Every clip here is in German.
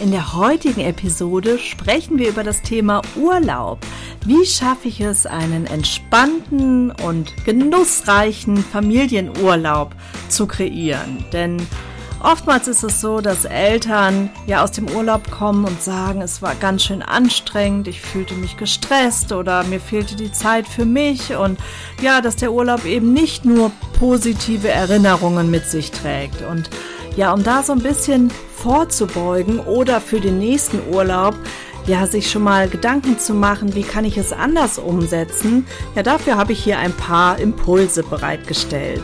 In der heutigen Episode sprechen wir über das Thema Urlaub. Wie schaffe ich es, einen entspannten und genussreichen Familienurlaub zu kreieren? Denn oftmals ist es so, dass Eltern ja aus dem Urlaub kommen und sagen, es war ganz schön anstrengend, ich fühlte mich gestresst oder mir fehlte die Zeit für mich und ja, dass der Urlaub eben nicht nur positive Erinnerungen mit sich trägt und ja, um da so ein bisschen vorzubeugen oder für den nächsten Urlaub ja, sich schon mal Gedanken zu machen, wie kann ich es anders umsetzen? Ja, dafür habe ich hier ein paar Impulse bereitgestellt.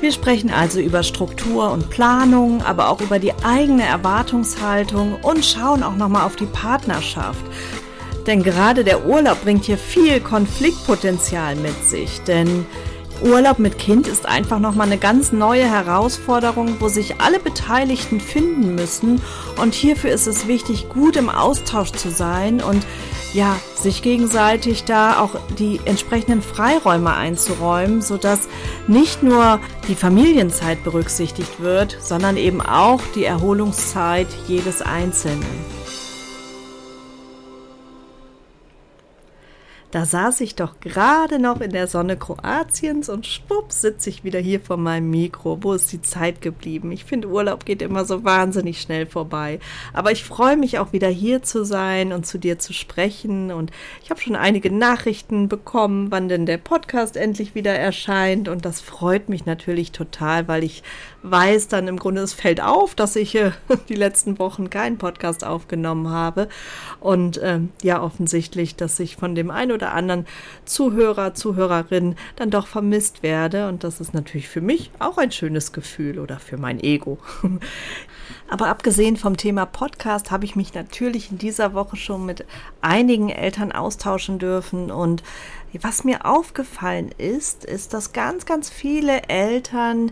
Wir sprechen also über Struktur und Planung, aber auch über die eigene Erwartungshaltung und schauen auch nochmal auf die Partnerschaft. Denn gerade der Urlaub bringt hier viel Konfliktpotenzial mit sich, denn Urlaub mit Kind ist einfach nochmal eine ganz neue Herausforderung, wo sich alle Beteiligten finden müssen. Und hierfür ist es wichtig, gut im Austausch zu sein und ja, sich gegenseitig da auch die entsprechenden Freiräume einzuräumen, sodass nicht nur die Familienzeit berücksichtigt wird, sondern eben auch die Erholungszeit jedes Einzelnen. Da saß ich doch gerade noch in der Sonne Kroatiens und schwupps sitze ich wieder hier vor meinem Mikro. Wo ist die Zeit geblieben? Ich finde, Urlaub geht immer so wahnsinnig schnell vorbei. Aber ich freue mich auch wieder hier zu sein und zu dir zu sprechen. Und ich habe schon einige Nachrichten bekommen, wann denn der Podcast endlich wieder erscheint. Und das freut mich natürlich total, weil ich weiß dann im Grunde, es fällt auf, dass ich äh, die letzten Wochen keinen Podcast aufgenommen habe. Und ähm, ja, offensichtlich, dass ich von dem einen oder anderen Zuhörer, Zuhörerin dann doch vermisst werde. Und das ist natürlich für mich auch ein schönes Gefühl oder für mein Ego. Aber abgesehen vom Thema Podcast habe ich mich natürlich in dieser Woche schon mit einigen Eltern austauschen dürfen und was mir aufgefallen ist, ist, dass ganz, ganz viele Eltern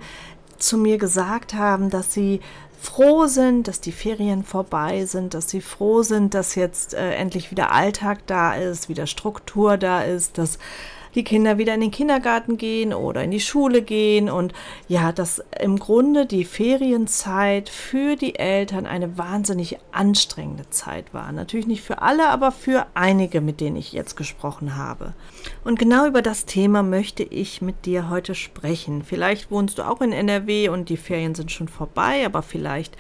zu mir gesagt haben, dass sie froh sind, dass die Ferien vorbei sind, dass sie froh sind, dass jetzt äh, endlich wieder Alltag da ist, wieder Struktur da ist, dass die Kinder wieder in den Kindergarten gehen oder in die Schule gehen und ja, dass im Grunde die Ferienzeit für die Eltern eine wahnsinnig anstrengende Zeit war. Natürlich nicht für alle, aber für einige, mit denen ich jetzt gesprochen habe. Und genau über das Thema möchte ich mit dir heute sprechen. Vielleicht wohnst du auch in NRW und die Ferien sind schon vorbei, aber vielleicht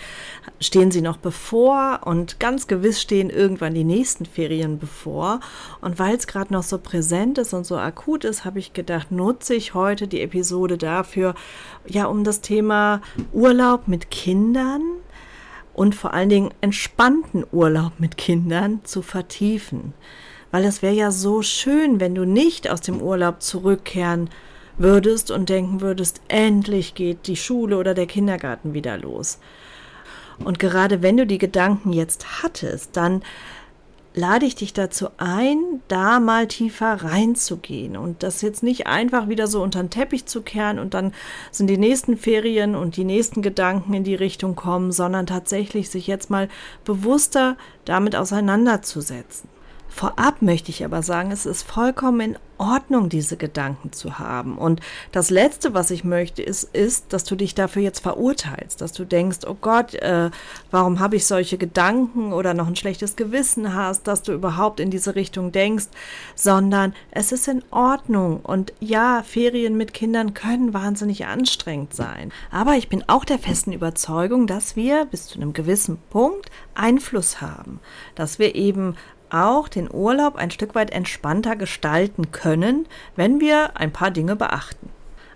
stehen sie noch bevor und ganz gewiss stehen irgendwann die nächsten Ferien bevor. Und weil es gerade noch so präsent ist und so akut akut ist, habe ich gedacht, nutze ich heute die Episode dafür, ja, um das Thema Urlaub mit Kindern und vor allen Dingen entspannten Urlaub mit Kindern zu vertiefen. Weil es wäre ja so schön, wenn du nicht aus dem Urlaub zurückkehren würdest und denken würdest, endlich geht die Schule oder der Kindergarten wieder los. Und gerade wenn du die Gedanken jetzt hattest, dann lade ich dich dazu ein, da mal tiefer reinzugehen und das jetzt nicht einfach wieder so unter den Teppich zu kehren und dann sind die nächsten Ferien und die nächsten Gedanken in die Richtung kommen, sondern tatsächlich sich jetzt mal bewusster damit auseinanderzusetzen. Vorab möchte ich aber sagen, es ist vollkommen in Ordnung, diese Gedanken zu haben. Und das Letzte, was ich möchte, ist, ist, dass du dich dafür jetzt verurteilst, dass du denkst, oh Gott, äh, warum habe ich solche Gedanken oder noch ein schlechtes Gewissen hast, dass du überhaupt in diese Richtung denkst, sondern es ist in Ordnung. Und ja, Ferien mit Kindern können wahnsinnig anstrengend sein. Aber ich bin auch der festen Überzeugung, dass wir bis zu einem gewissen Punkt Einfluss haben, dass wir eben auch den Urlaub ein Stück weit entspannter gestalten können, wenn wir ein paar Dinge beachten.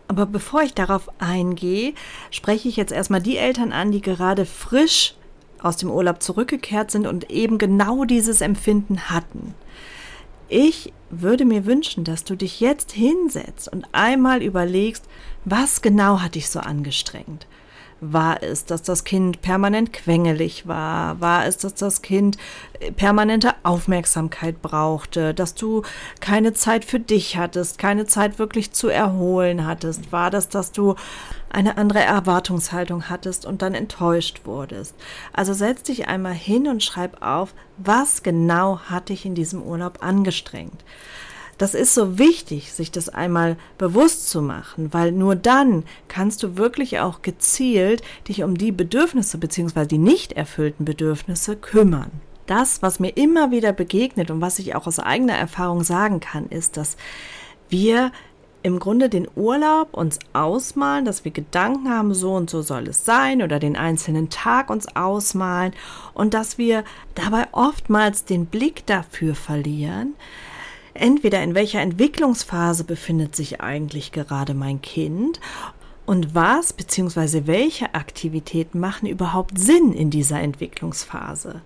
Aber bevor ich darauf eingehe, spreche ich jetzt erstmal die Eltern an, die gerade frisch aus dem Urlaub zurückgekehrt sind und eben genau dieses Empfinden hatten. Ich würde mir wünschen, dass du dich jetzt hinsetzt und einmal überlegst, was genau hat dich so angestrengt? War es, dass das Kind permanent quengelig war? War es, dass das Kind äh, permanente Aufmerksamkeit brauchte? Dass du keine Zeit für dich hattest, keine Zeit wirklich zu erholen hattest? War das, dass du eine andere Erwartungshaltung hattest und dann enttäuscht wurdest? Also setz dich einmal hin und schreib auf, was genau hat dich in diesem Urlaub angestrengt? Das ist so wichtig, sich das einmal bewusst zu machen, weil nur dann kannst du wirklich auch gezielt dich um die Bedürfnisse bzw. die nicht erfüllten Bedürfnisse kümmern. Das, was mir immer wieder begegnet und was ich auch aus eigener Erfahrung sagen kann, ist, dass wir im Grunde den Urlaub uns ausmalen, dass wir Gedanken haben, so und so soll es sein oder den einzelnen Tag uns ausmalen und dass wir dabei oftmals den Blick dafür verlieren, entweder in welcher Entwicklungsphase befindet sich eigentlich gerade mein Kind und was bzw. welche Aktivitäten machen überhaupt Sinn in dieser Entwicklungsphase.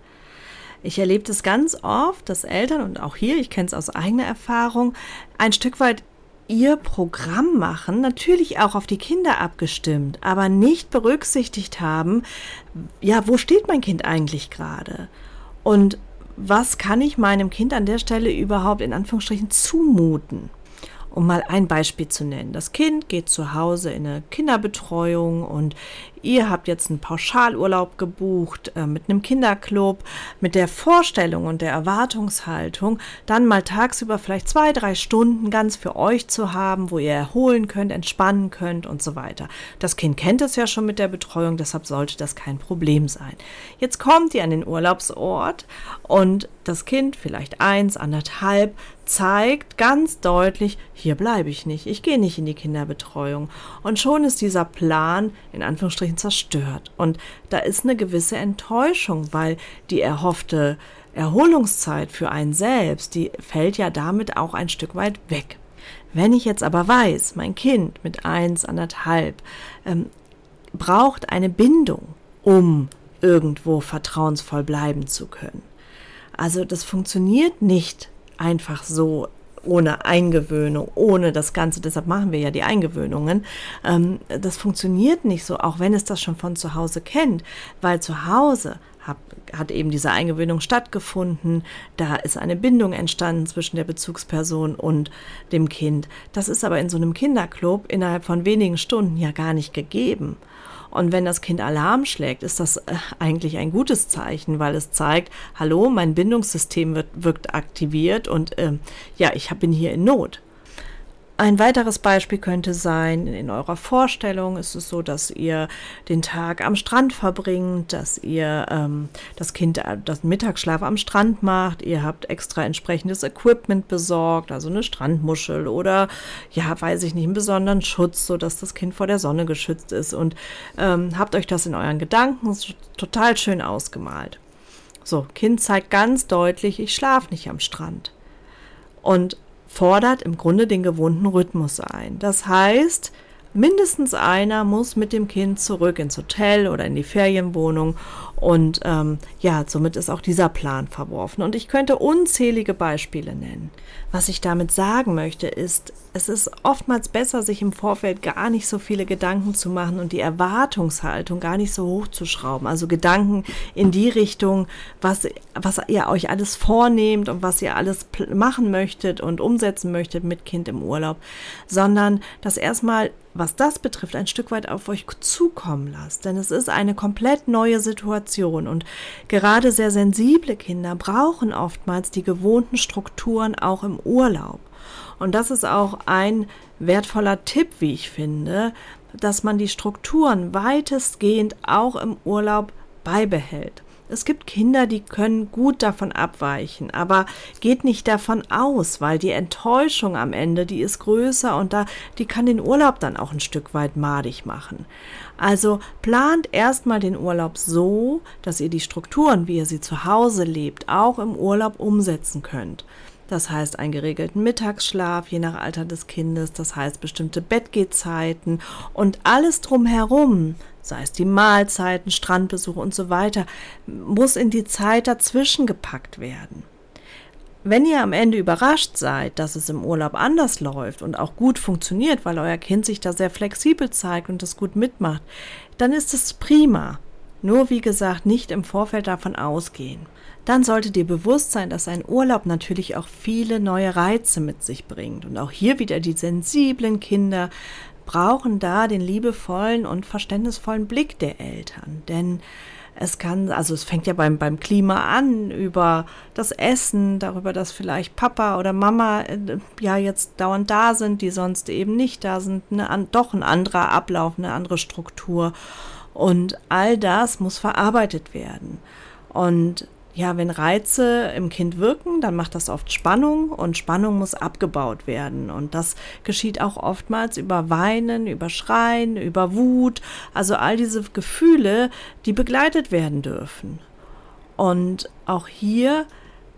Ich erlebe das ganz oft, dass Eltern und auch hier, ich kenne es aus eigener Erfahrung, ein Stück weit ihr Programm machen, natürlich auch auf die Kinder abgestimmt, aber nicht berücksichtigt haben, ja, wo steht mein Kind eigentlich gerade? Und was kann ich meinem Kind an der Stelle überhaupt in Anführungsstrichen zumuten? Um mal ein Beispiel zu nennen. Das Kind geht zu Hause in eine Kinderbetreuung und ihr habt jetzt einen Pauschalurlaub gebucht äh, mit einem Kinderclub, mit der Vorstellung und der Erwartungshaltung, dann mal tagsüber vielleicht zwei, drei Stunden ganz für euch zu haben, wo ihr erholen könnt, entspannen könnt und so weiter. Das Kind kennt es ja schon mit der Betreuung, deshalb sollte das kein Problem sein. Jetzt kommt ihr an den Urlaubsort und das Kind, vielleicht eins, anderthalb, zeigt ganz deutlich, hier bleibe ich nicht, ich gehe nicht in die Kinderbetreuung. Und schon ist dieser Plan in Anführungsstrichen zerstört. Und da ist eine gewisse Enttäuschung, weil die erhoffte Erholungszeit für einen selbst, die fällt ja damit auch ein Stück weit weg. Wenn ich jetzt aber weiß, mein Kind mit eins, anderthalb ähm, braucht eine Bindung, um irgendwo vertrauensvoll bleiben zu können. Also das funktioniert nicht einfach so ohne Eingewöhnung, ohne das Ganze. Deshalb machen wir ja die Eingewöhnungen. Ähm, das funktioniert nicht so, auch wenn es das schon von zu Hause kennt, weil zu Hause hab, hat eben diese Eingewöhnung stattgefunden. Da ist eine Bindung entstanden zwischen der Bezugsperson und dem Kind. Das ist aber in so einem Kinderclub innerhalb von wenigen Stunden ja gar nicht gegeben. Und wenn das Kind Alarm schlägt, ist das äh, eigentlich ein gutes Zeichen, weil es zeigt, hallo, mein Bindungssystem wird, wirkt aktiviert und äh, ja, ich bin hier in Not. Ein weiteres Beispiel könnte sein, in eurer Vorstellung ist es so, dass ihr den Tag am Strand verbringt, dass ihr ähm, das Kind äh, das Mittagsschlaf am Strand macht, ihr habt extra entsprechendes Equipment besorgt, also eine Strandmuschel oder ja, weiß ich nicht, einen besonderen Schutz, so dass das Kind vor der Sonne geschützt ist und ähm, habt euch das in euren Gedanken total schön ausgemalt. So, Kind zeigt ganz deutlich, ich schlafe nicht am Strand. Und fordert im Grunde den gewohnten Rhythmus ein. Das heißt, mindestens einer muss mit dem Kind zurück ins Hotel oder in die Ferienwohnung und ähm, ja, somit ist auch dieser Plan verworfen. Und ich könnte unzählige Beispiele nennen. Was ich damit sagen möchte, ist, es ist oftmals besser, sich im Vorfeld gar nicht so viele Gedanken zu machen und die Erwartungshaltung gar nicht so hoch zu schrauben. Also Gedanken in die Richtung, was, was ihr euch alles vornehmt und was ihr alles machen möchtet und umsetzen möchtet mit Kind im Urlaub, sondern das erstmal was das betrifft, ein Stück weit auf euch zukommen lasst. Denn es ist eine komplett neue Situation und gerade sehr sensible Kinder brauchen oftmals die gewohnten Strukturen auch im Urlaub. Und das ist auch ein wertvoller Tipp, wie ich finde, dass man die Strukturen weitestgehend auch im Urlaub beibehält. Es gibt Kinder, die können gut davon abweichen, aber geht nicht davon aus, weil die Enttäuschung am Ende, die ist größer und da, die kann den Urlaub dann auch ein Stück weit madig machen. Also plant erstmal den Urlaub so, dass ihr die Strukturen, wie ihr sie zu Hause lebt, auch im Urlaub umsetzen könnt. Das heißt einen geregelten Mittagsschlaf, je nach Alter des Kindes, das heißt bestimmte Bettgehzeiten und alles drumherum, sei es die Mahlzeiten, Strandbesuche und so weiter, muss in die Zeit dazwischen gepackt werden. Wenn ihr am Ende überrascht seid, dass es im Urlaub anders läuft und auch gut funktioniert, weil euer Kind sich da sehr flexibel zeigt und das gut mitmacht, dann ist es prima. Nur wie gesagt, nicht im Vorfeld davon ausgehen. Dann sollte dir bewusst sein, dass ein Urlaub natürlich auch viele neue Reize mit sich bringt. Und auch hier wieder die sensiblen Kinder brauchen da den liebevollen und verständnisvollen Blick der Eltern. Denn es kann, also es fängt ja beim, beim Klima an, über das Essen, darüber, dass vielleicht Papa oder Mama äh, ja jetzt dauernd da sind, die sonst eben nicht da sind, eine, doch ein anderer Ablauf, eine andere Struktur. Und all das muss verarbeitet werden. Und ja, wenn Reize im Kind wirken, dann macht das oft Spannung und Spannung muss abgebaut werden. Und das geschieht auch oftmals über Weinen, über Schreien, über Wut, also all diese Gefühle, die begleitet werden dürfen. Und auch hier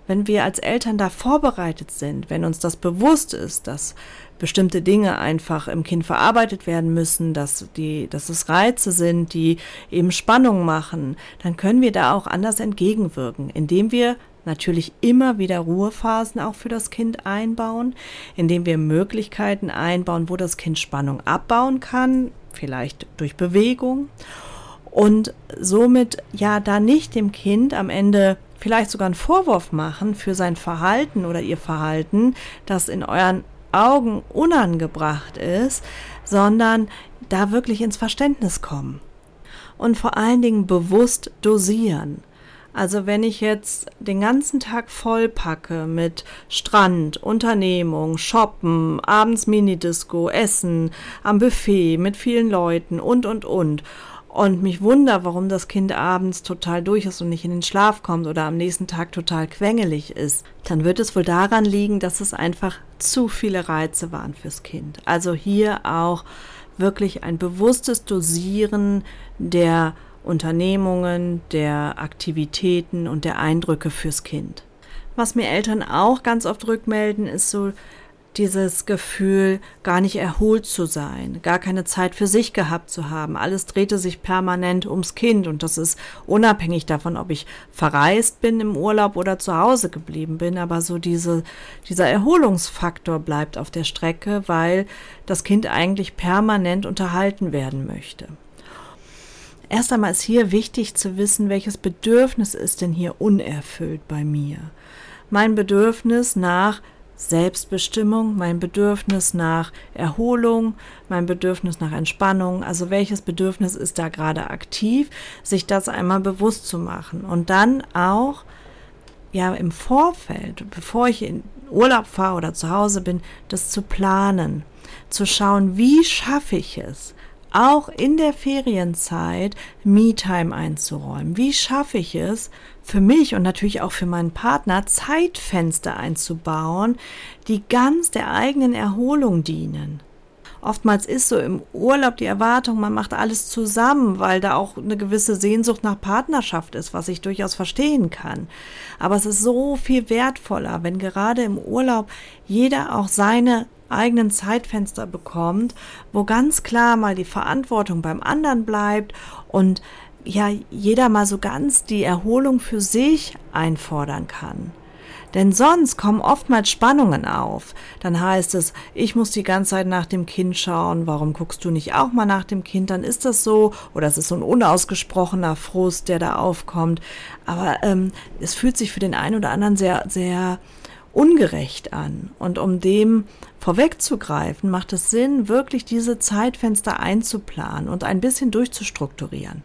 wenn wir als Eltern da vorbereitet sind, wenn uns das bewusst ist, dass bestimmte Dinge einfach im Kind verarbeitet werden müssen, dass die, dass es Reize sind, die eben Spannung machen, dann können wir da auch anders entgegenwirken, indem wir natürlich immer wieder Ruhephasen auch für das Kind einbauen, indem wir Möglichkeiten einbauen, wo das Kind Spannung abbauen kann, vielleicht durch Bewegung und somit ja da nicht dem Kind am Ende vielleicht sogar einen Vorwurf machen für sein Verhalten oder ihr Verhalten, das in euren Augen unangebracht ist, sondern da wirklich ins Verständnis kommen. Und vor allen Dingen bewusst dosieren. Also wenn ich jetzt den ganzen Tag voll packe mit Strand, Unternehmung, Shoppen, abends Minidisco, Essen, am Buffet mit vielen Leuten und, und, und und mich wunder, warum das Kind abends total durch ist und nicht in den Schlaf kommt oder am nächsten Tag total quengelig ist, dann wird es wohl daran liegen, dass es einfach zu viele Reize waren fürs Kind. Also hier auch wirklich ein bewusstes Dosieren der Unternehmungen, der Aktivitäten und der Eindrücke fürs Kind. Was mir Eltern auch ganz oft rückmelden, ist so dieses Gefühl, gar nicht erholt zu sein, gar keine Zeit für sich gehabt zu haben. Alles drehte sich permanent ums Kind und das ist unabhängig davon, ob ich verreist bin im Urlaub oder zu Hause geblieben bin. Aber so diese, dieser Erholungsfaktor bleibt auf der Strecke, weil das Kind eigentlich permanent unterhalten werden möchte. Erst einmal ist hier wichtig zu wissen, welches Bedürfnis ist denn hier unerfüllt bei mir. Mein Bedürfnis nach Selbstbestimmung, mein Bedürfnis nach Erholung, mein Bedürfnis nach Entspannung, also welches Bedürfnis ist da gerade aktiv, sich das einmal bewusst zu machen? Und dann auch ja im Vorfeld, bevor ich in Urlaub fahre oder zu Hause bin, das zu planen, zu schauen, wie schaffe ich es, auch in der Ferienzeit Me-Time einzuräumen. Wie schaffe ich es, für mich und natürlich auch für meinen Partner Zeitfenster einzubauen, die ganz der eigenen Erholung dienen. Oftmals ist so im Urlaub die Erwartung, man macht alles zusammen, weil da auch eine gewisse Sehnsucht nach Partnerschaft ist, was ich durchaus verstehen kann. Aber es ist so viel wertvoller, wenn gerade im Urlaub jeder auch seine eigenen Zeitfenster bekommt, wo ganz klar mal die Verantwortung beim anderen bleibt und ja jeder mal so ganz die Erholung für sich einfordern kann. Denn sonst kommen oftmals Spannungen auf. Dann heißt es, ich muss die ganze Zeit nach dem Kind schauen, warum guckst du nicht auch mal nach dem Kind? Dann ist das so, oder es ist so ein unausgesprochener Frust, der da aufkommt. Aber ähm, es fühlt sich für den einen oder anderen sehr, sehr ungerecht an. Und um dem vorwegzugreifen, macht es Sinn, wirklich diese Zeitfenster einzuplanen und ein bisschen durchzustrukturieren.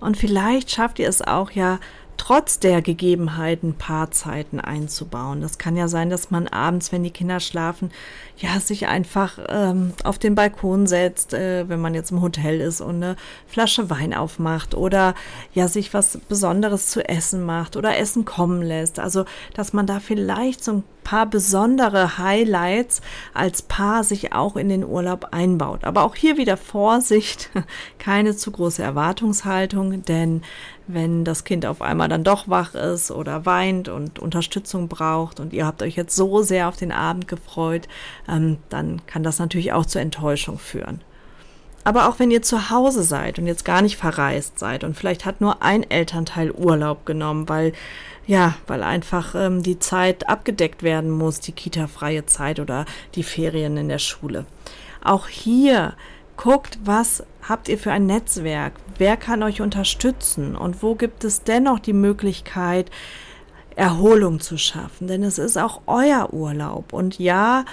Und vielleicht schafft ihr es auch ja, trotz der Gegebenheiten Paarzeiten einzubauen. Das kann ja sein, dass man abends, wenn die Kinder schlafen, ja, sich einfach ähm, auf den Balkon setzt, äh, wenn man jetzt im Hotel ist und eine Flasche Wein aufmacht oder ja, sich was Besonderes zu essen macht oder Essen kommen lässt. Also, dass man da vielleicht so ein paar besondere Highlights als Paar sich auch in den Urlaub einbaut. Aber auch hier wieder Vorsicht, keine zu große Erwartungshaltung, denn wenn das Kind auf einmal dann doch wach ist oder weint und Unterstützung braucht und ihr habt euch jetzt so sehr auf den Abend gefreut, ähm, dann kann das natürlich auch zur Enttäuschung führen. Aber auch wenn ihr zu Hause seid und jetzt gar nicht verreist seid und vielleicht hat nur ein Elternteil Urlaub genommen, weil ja, weil einfach ähm, die Zeit abgedeckt werden muss, die Kita-freie Zeit oder die Ferien in der Schule. Auch hier Guckt, was habt ihr für ein Netzwerk? Wer kann euch unterstützen? Und wo gibt es dennoch die Möglichkeit, Erholung zu schaffen? Denn es ist auch euer Urlaub. Und ja,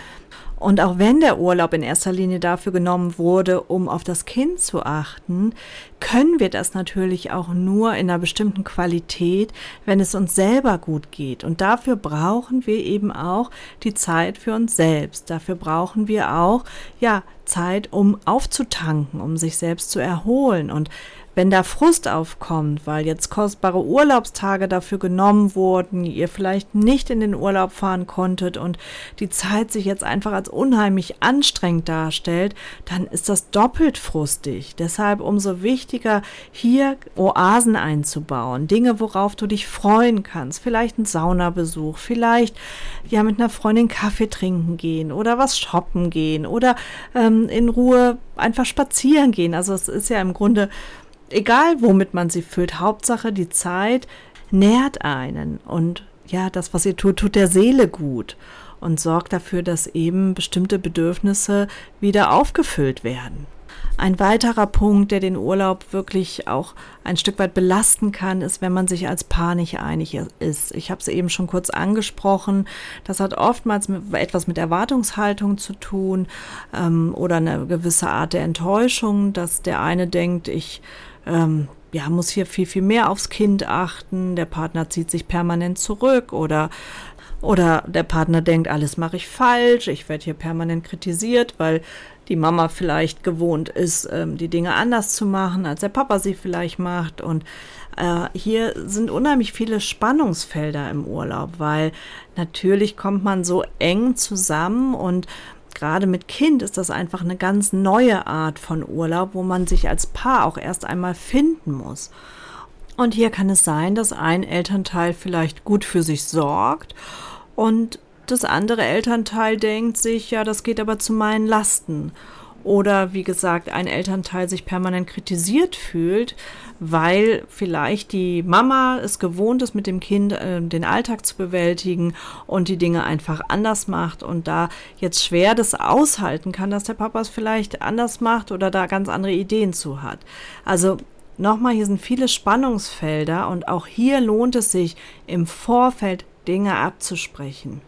und auch wenn der Urlaub in erster Linie dafür genommen wurde, um auf das Kind zu achten, können wir das natürlich auch nur in einer bestimmten Qualität, wenn es uns selber gut geht. Und dafür brauchen wir eben auch die Zeit für uns selbst. Dafür brauchen wir auch, ja, Zeit, um aufzutanken, um sich selbst zu erholen. Und wenn da Frust aufkommt, weil jetzt kostbare Urlaubstage dafür genommen wurden, ihr vielleicht nicht in den Urlaub fahren konntet und die Zeit sich jetzt einfach als unheimlich anstrengend darstellt, dann ist das doppelt frustig. Deshalb umso wichtiger, hier Oasen einzubauen, Dinge, worauf du dich freuen kannst. Vielleicht ein Saunabesuch, vielleicht ja mit einer Freundin Kaffee trinken gehen oder was shoppen gehen oder ähm, in Ruhe einfach spazieren gehen. Also es ist ja im Grunde egal womit man sie füllt, Hauptsache die Zeit nährt einen und ja, das, was ihr tut, tut der Seele gut und sorgt dafür, dass eben bestimmte Bedürfnisse wieder aufgefüllt werden. Ein weiterer Punkt, der den Urlaub wirklich auch ein Stück weit belasten kann, ist, wenn man sich als Paar nicht einig ist. Ich habe es eben schon kurz angesprochen. Das hat oftmals mit, etwas mit Erwartungshaltung zu tun ähm, oder eine gewisse Art der Enttäuschung, dass der eine denkt, ich ähm, ja, muss hier viel, viel mehr aufs Kind achten, der Partner zieht sich permanent zurück oder oder der Partner denkt, alles mache ich falsch, ich werde hier permanent kritisiert, weil die Mama vielleicht gewohnt ist, ähm, die Dinge anders zu machen, als der Papa sie vielleicht macht. Und äh, hier sind unheimlich viele Spannungsfelder im Urlaub, weil natürlich kommt man so eng zusammen und gerade mit Kind ist das einfach eine ganz neue Art von Urlaub, wo man sich als Paar auch erst einmal finden muss. Und hier kann es sein, dass ein Elternteil vielleicht gut für sich sorgt und das andere Elternteil denkt sich, ja, das geht aber zu meinen Lasten. Oder wie gesagt, ein Elternteil sich permanent kritisiert fühlt, weil vielleicht die Mama es gewohnt ist, mit dem Kind äh, den Alltag zu bewältigen und die Dinge einfach anders macht und da jetzt schwer das aushalten kann, dass der Papa es vielleicht anders macht oder da ganz andere Ideen zu hat. Also nochmal, hier sind viele Spannungsfelder und auch hier lohnt es sich im Vorfeld Dinge abzusprechen.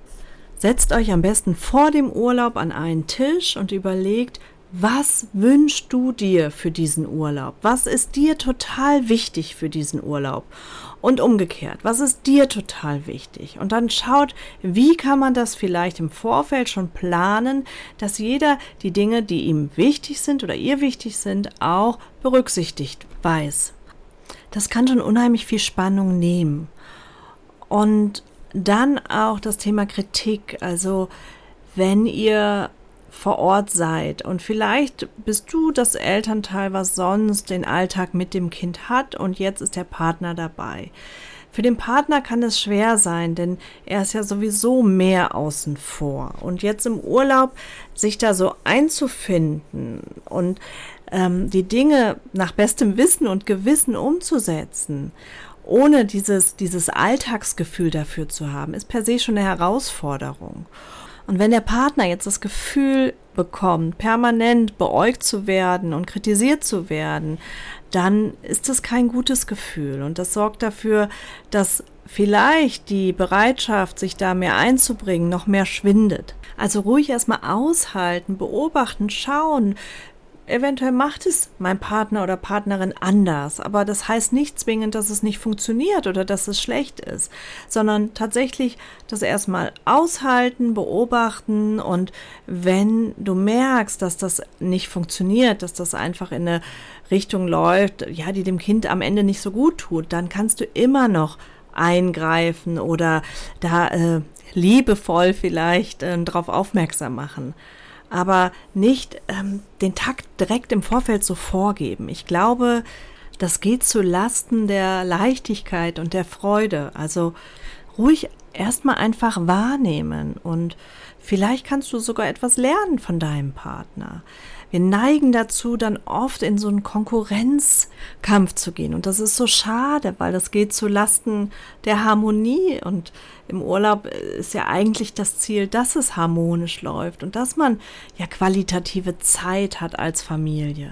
Setzt euch am besten vor dem Urlaub an einen Tisch und überlegt, was wünschst du dir für diesen Urlaub? Was ist dir total wichtig für diesen Urlaub? Und umgekehrt, was ist dir total wichtig? Und dann schaut, wie kann man das vielleicht im Vorfeld schon planen, dass jeder die Dinge, die ihm wichtig sind oder ihr wichtig sind, auch berücksichtigt weiß. Das kann schon unheimlich viel Spannung nehmen. Und dann auch das Thema Kritik. Also wenn ihr vor Ort seid und vielleicht bist du das Elternteil, was sonst den Alltag mit dem Kind hat und jetzt ist der Partner dabei. Für den Partner kann es schwer sein, denn er ist ja sowieso mehr außen vor. Und jetzt im Urlaub sich da so einzufinden und ähm, die Dinge nach bestem Wissen und Gewissen umzusetzen ohne dieses, dieses Alltagsgefühl dafür zu haben, ist per se schon eine Herausforderung. Und wenn der Partner jetzt das Gefühl bekommt, permanent beäugt zu werden und kritisiert zu werden, dann ist das kein gutes Gefühl. Und das sorgt dafür, dass vielleicht die Bereitschaft, sich da mehr einzubringen, noch mehr schwindet. Also ruhig erstmal aushalten, beobachten, schauen, Eventuell macht es mein Partner oder Partnerin anders, aber das heißt nicht zwingend, dass es nicht funktioniert oder dass es schlecht ist, sondern tatsächlich das erstmal aushalten, beobachten und wenn du merkst, dass das nicht funktioniert, dass das einfach in eine Richtung läuft, ja, die dem Kind am Ende nicht so gut tut, dann kannst du immer noch eingreifen oder da äh, liebevoll vielleicht äh, darauf aufmerksam machen aber nicht ähm, den Takt direkt im Vorfeld so vorgeben. Ich glaube, das geht zu Lasten der Leichtigkeit und der Freude. Also ruhig erstmal einfach wahrnehmen und vielleicht kannst du sogar etwas lernen von deinem Partner. Wir neigen dazu, dann oft in so einen Konkurrenzkampf zu gehen. Und das ist so schade, weil das geht zu Lasten der Harmonie. Und im Urlaub ist ja eigentlich das Ziel, dass es harmonisch läuft und dass man ja qualitative Zeit hat als Familie.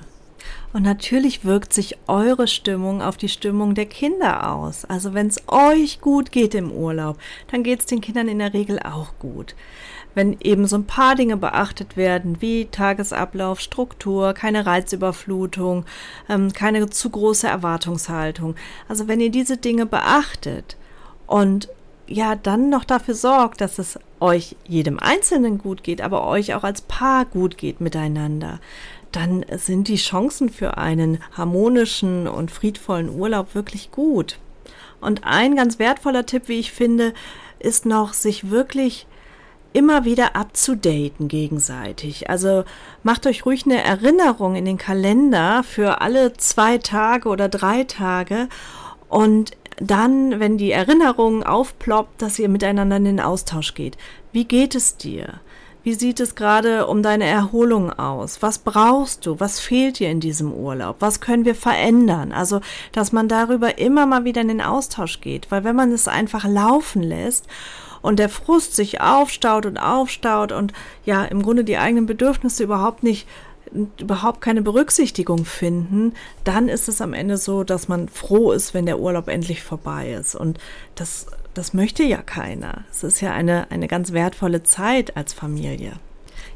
Und natürlich wirkt sich eure Stimmung auf die Stimmung der Kinder aus. Also wenn es euch gut geht im Urlaub, dann geht es den Kindern in der Regel auch gut. Wenn eben so ein paar Dinge beachtet werden, wie Tagesablauf, Struktur, keine Reizüberflutung, ähm, keine zu große Erwartungshaltung. Also wenn ihr diese Dinge beachtet und ja dann noch dafür sorgt, dass es euch jedem Einzelnen gut geht, aber euch auch als Paar gut geht miteinander, dann sind die Chancen für einen harmonischen und friedvollen Urlaub wirklich gut. Und ein ganz wertvoller Tipp, wie ich finde, ist noch, sich wirklich immer wieder abzudaten gegenseitig. Also macht euch ruhig eine Erinnerung in den Kalender für alle zwei Tage oder drei Tage und dann, wenn die Erinnerung aufploppt, dass ihr miteinander in den Austausch geht. Wie geht es dir? Wie sieht es gerade um deine Erholung aus? Was brauchst du? Was fehlt dir in diesem Urlaub? Was können wir verändern? Also, dass man darüber immer mal wieder in den Austausch geht, weil wenn man es einfach laufen lässt und der Frust sich aufstaut und aufstaut und ja, im Grunde die eigenen Bedürfnisse überhaupt nicht überhaupt keine Berücksichtigung finden, dann ist es am Ende so, dass man froh ist, wenn der Urlaub endlich vorbei ist. Und das das möchte ja keiner. Es ist ja eine, eine ganz wertvolle Zeit als Familie.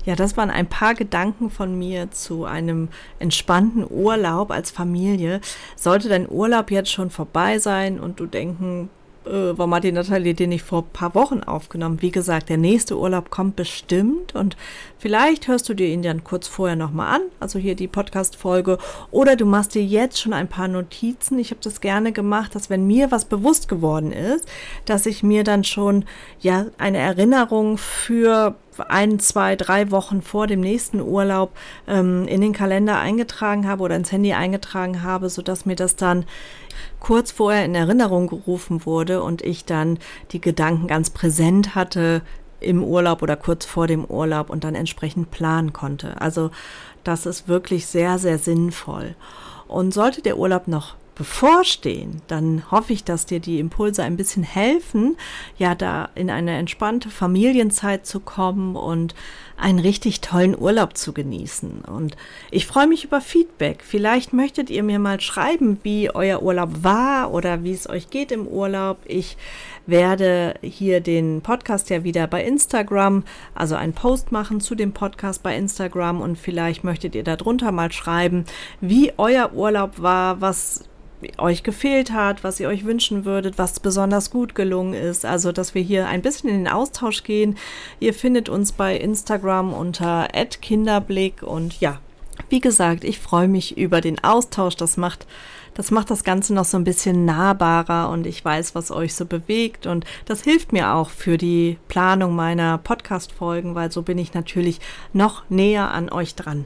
Ja, das waren ein paar Gedanken von mir zu einem entspannten Urlaub als Familie. Sollte dein Urlaub jetzt schon vorbei sein und du denken, äh, warum hat die Nathalie den nicht vor ein paar Wochen aufgenommen? Wie gesagt, der nächste Urlaub kommt bestimmt und vielleicht hörst du dir ihn dann kurz vorher nochmal an, also hier die Podcast-Folge, oder du machst dir jetzt schon ein paar Notizen. Ich habe das gerne gemacht, dass wenn mir was bewusst geworden ist, dass ich mir dann schon ja eine Erinnerung für ein, zwei, drei Wochen vor dem nächsten Urlaub ähm, in den Kalender eingetragen habe oder ins Handy eingetragen habe, sodass mir das dann kurz vorher in Erinnerung gerufen wurde und ich dann die Gedanken ganz präsent hatte im Urlaub oder kurz vor dem Urlaub und dann entsprechend planen konnte. Also das ist wirklich sehr, sehr sinnvoll. Und sollte der Urlaub noch bevorstehen, dann hoffe ich, dass dir die Impulse ein bisschen helfen, ja, da in eine entspannte Familienzeit zu kommen und einen richtig tollen Urlaub zu genießen. Und ich freue mich über Feedback. Vielleicht möchtet ihr mir mal schreiben, wie euer Urlaub war oder wie es euch geht im Urlaub. Ich werde hier den Podcast ja wieder bei Instagram, also einen Post machen zu dem Podcast bei Instagram und vielleicht möchtet ihr darunter mal schreiben, wie euer Urlaub war, was euch gefehlt hat, was ihr euch wünschen würdet, was besonders gut gelungen ist. Also, dass wir hier ein bisschen in den Austausch gehen. Ihr findet uns bei Instagram unter @kinderblick und ja, wie gesagt, ich freue mich über den Austausch. Das macht das macht das Ganze noch so ein bisschen nahbarer und ich weiß, was euch so bewegt und das hilft mir auch für die Planung meiner Podcast-Folgen, weil so bin ich natürlich noch näher an euch dran.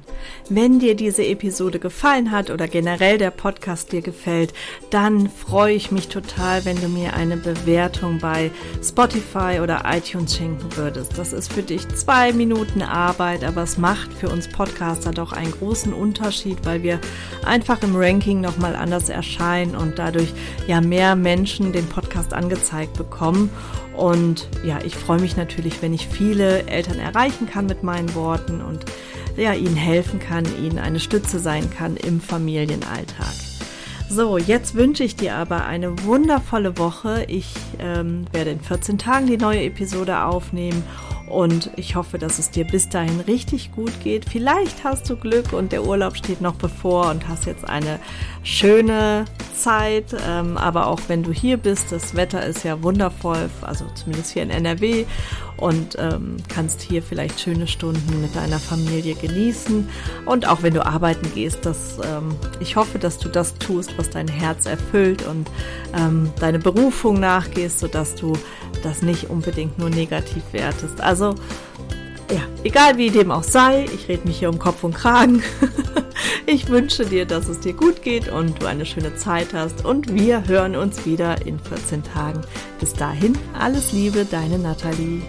Wenn dir diese Episode gefallen hat oder generell der Podcast dir gefällt, dann freue ich mich total, wenn du mir eine Bewertung bei Spotify oder iTunes schenken würdest. Das ist für dich zwei Minuten Arbeit, aber es macht für uns Podcaster doch einen großen Unterschied, weil wir einfach im Ranking nochmal anders anders erscheinen und dadurch ja mehr Menschen den Podcast angezeigt bekommen. Und ja, ich freue mich natürlich, wenn ich viele Eltern erreichen kann mit meinen Worten und ja, ihnen helfen kann, ihnen eine Stütze sein kann im Familienalltag. So, jetzt wünsche ich dir aber eine wundervolle Woche. Ich ähm, werde in 14 Tagen die neue Episode aufnehmen und ich hoffe, dass es dir bis dahin richtig gut geht. Vielleicht hast du Glück und der Urlaub steht noch bevor und hast jetzt eine schöne Zeit. Ähm, aber auch wenn du hier bist, das Wetter ist ja wundervoll, also zumindest hier in NRW und ähm, kannst hier vielleicht schöne Stunden mit deiner Familie genießen. Und auch wenn du arbeiten gehst, das, ähm, ich hoffe, dass du das tust, was dein Herz erfüllt und deine Berufung nachgehst, sodass du das nicht unbedingt nur negativ wertest. Also ja, egal wie dem auch sei, ich rede mich hier um Kopf und Kragen. ich wünsche dir, dass es dir gut geht und du eine schöne Zeit hast und wir hören uns wieder in 14 Tagen. Bis dahin, alles Liebe, deine Nathalie.